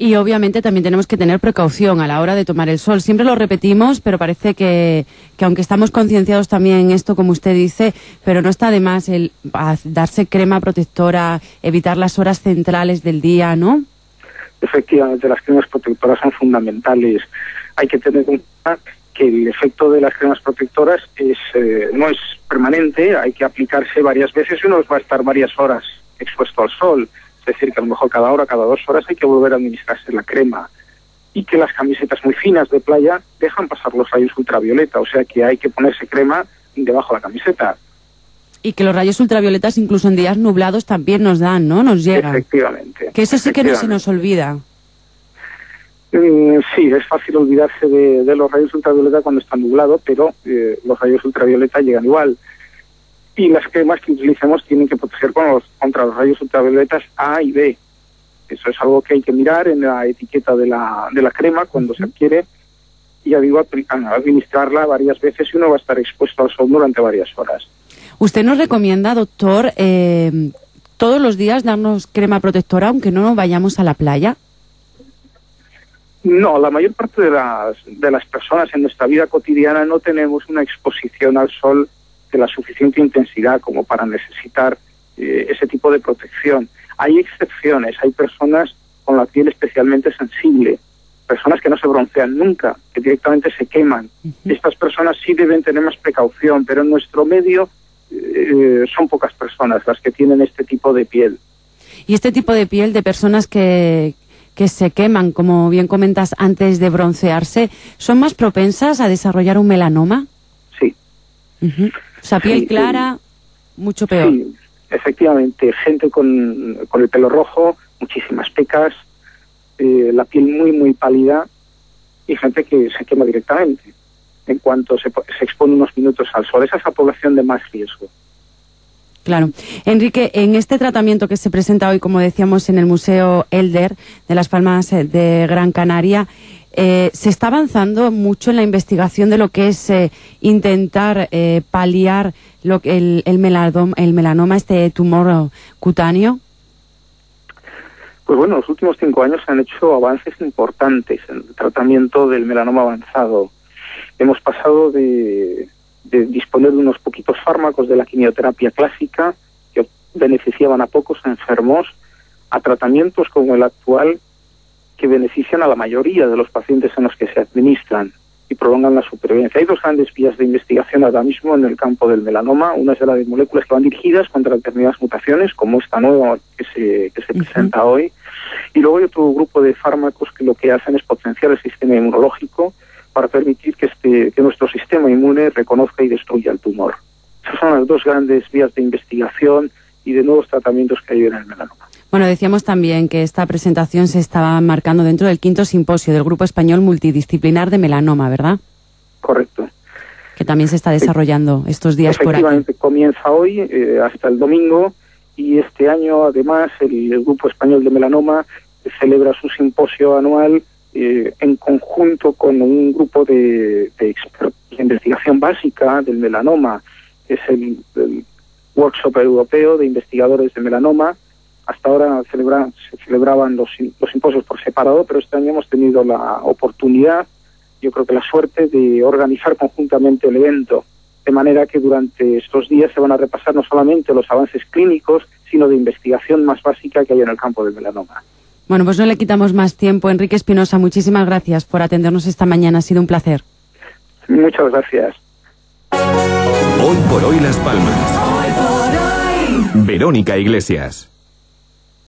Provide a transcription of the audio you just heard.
Y obviamente también tenemos que tener precaución a la hora de tomar el sol. Siempre lo repetimos, pero parece que, que aunque estamos concienciados también en esto, como usted dice, pero no está de más el darse crema protectora, evitar las horas centrales del día, ¿no? Efectivamente, las cremas protectoras son fundamentales. Hay que tener en cuenta que el efecto de las cremas protectoras es, eh, no es permanente, hay que aplicarse varias veces y uno va a estar varias horas expuesto al sol decir, que a lo mejor cada hora, cada dos horas hay que volver a administrarse la crema y que las camisetas muy finas de playa dejan pasar los rayos ultravioleta, o sea que hay que ponerse crema debajo de la camiseta. Y que los rayos ultravioletas incluso en días nublados también nos dan, ¿no? Nos llegan. Efectivamente. Que eso sí que no se nos olvida. Mm, sí, es fácil olvidarse de, los rayos ultravioleta cuando está nublado, pero eh, los rayos ultravioleta llegan igual y las cremas que utilicemos tienen que proteger contra los rayos ultravioletas A y B. Eso es algo que hay que mirar en la etiqueta de la, de la crema cuando se adquiere y ya digo, administrarla varias veces y uno va a estar expuesto al sol durante varias horas. ¿Usted nos recomienda, doctor, eh, todos los días darnos crema protectora aunque no nos vayamos a la playa? No, la mayor parte de las, de las personas en nuestra vida cotidiana no tenemos una exposición al sol de la suficiente intensidad como para necesitar eh, ese tipo de protección. Hay excepciones, hay personas con la piel especialmente sensible, personas que no se broncean nunca, que directamente se queman. Estas personas sí deben tener más precaución, pero en nuestro medio eh, son pocas personas las que tienen este tipo de piel. Y este tipo de piel de personas que, que se queman, como bien comentas, antes de broncearse, ¿son más propensas a desarrollar un melanoma? Sí. O sea, piel clara, mucho peor. Sí, efectivamente. Gente con, con el pelo rojo, muchísimas pecas, eh, la piel muy, muy pálida y gente que se quema directamente en cuanto se, se expone unos minutos al sol. Esa es la población de más riesgo. Claro. Enrique, en este tratamiento que se presenta hoy, como decíamos, en el Museo Elder de Las Palmas de Gran Canaria, eh, se está avanzando mucho en la investigación de lo que es eh, intentar eh, paliar lo, el, el, el melanoma, este tumor cutáneo. Pues bueno, en los últimos cinco años se han hecho avances importantes en el tratamiento del melanoma avanzado. Hemos pasado de, de disponer de unos poquitos fármacos de la quimioterapia clásica que beneficiaban a pocos enfermos a tratamientos como el actual que benefician a la mayoría de los pacientes en los que se administran y prolongan la supervivencia. Hay dos grandes vías de investigación ahora mismo en el campo del melanoma. Una es la de moléculas que van dirigidas contra determinadas mutaciones, como esta nueva que se, que se presenta hoy. Y luego hay otro grupo de fármacos que lo que hacen es potenciar el sistema inmunológico para permitir que, este, que nuestro sistema inmune reconozca y destruya el tumor. Esas son las dos grandes vías de investigación y de nuevos tratamientos que hay en el melanoma. Bueno, decíamos también que esta presentación se estaba marcando dentro del quinto simposio del Grupo Español Multidisciplinar de Melanoma, ¿verdad? Correcto. Que también se está desarrollando estos días por aquí. Efectivamente, comienza hoy eh, hasta el domingo y este año además el, Grupo Español de Melanoma celebra su simposio anual eh, en conjunto con un grupo de, expertos de investigación básica del melanoma, es el, Workshop Europeo de Investigadores de Melanoma, hasta ahora se celebraban los, los por separado, pero este año hemos tenido la oportunidad, yo creo que la suerte, de organizar conjuntamente el evento, de manera que durante estos días se van a repasar no solamente los avances clínicos, sino de investigación más básica que hay en el campo del melanoma. Bueno, pues no le quitamos más tiempo. Enrique Espinosa, muchísimas gracias por atendernos esta mañana. Ha sido un placer. Muchas gracias. Hoy por hoy Las Palmas. Verónica Iglesias.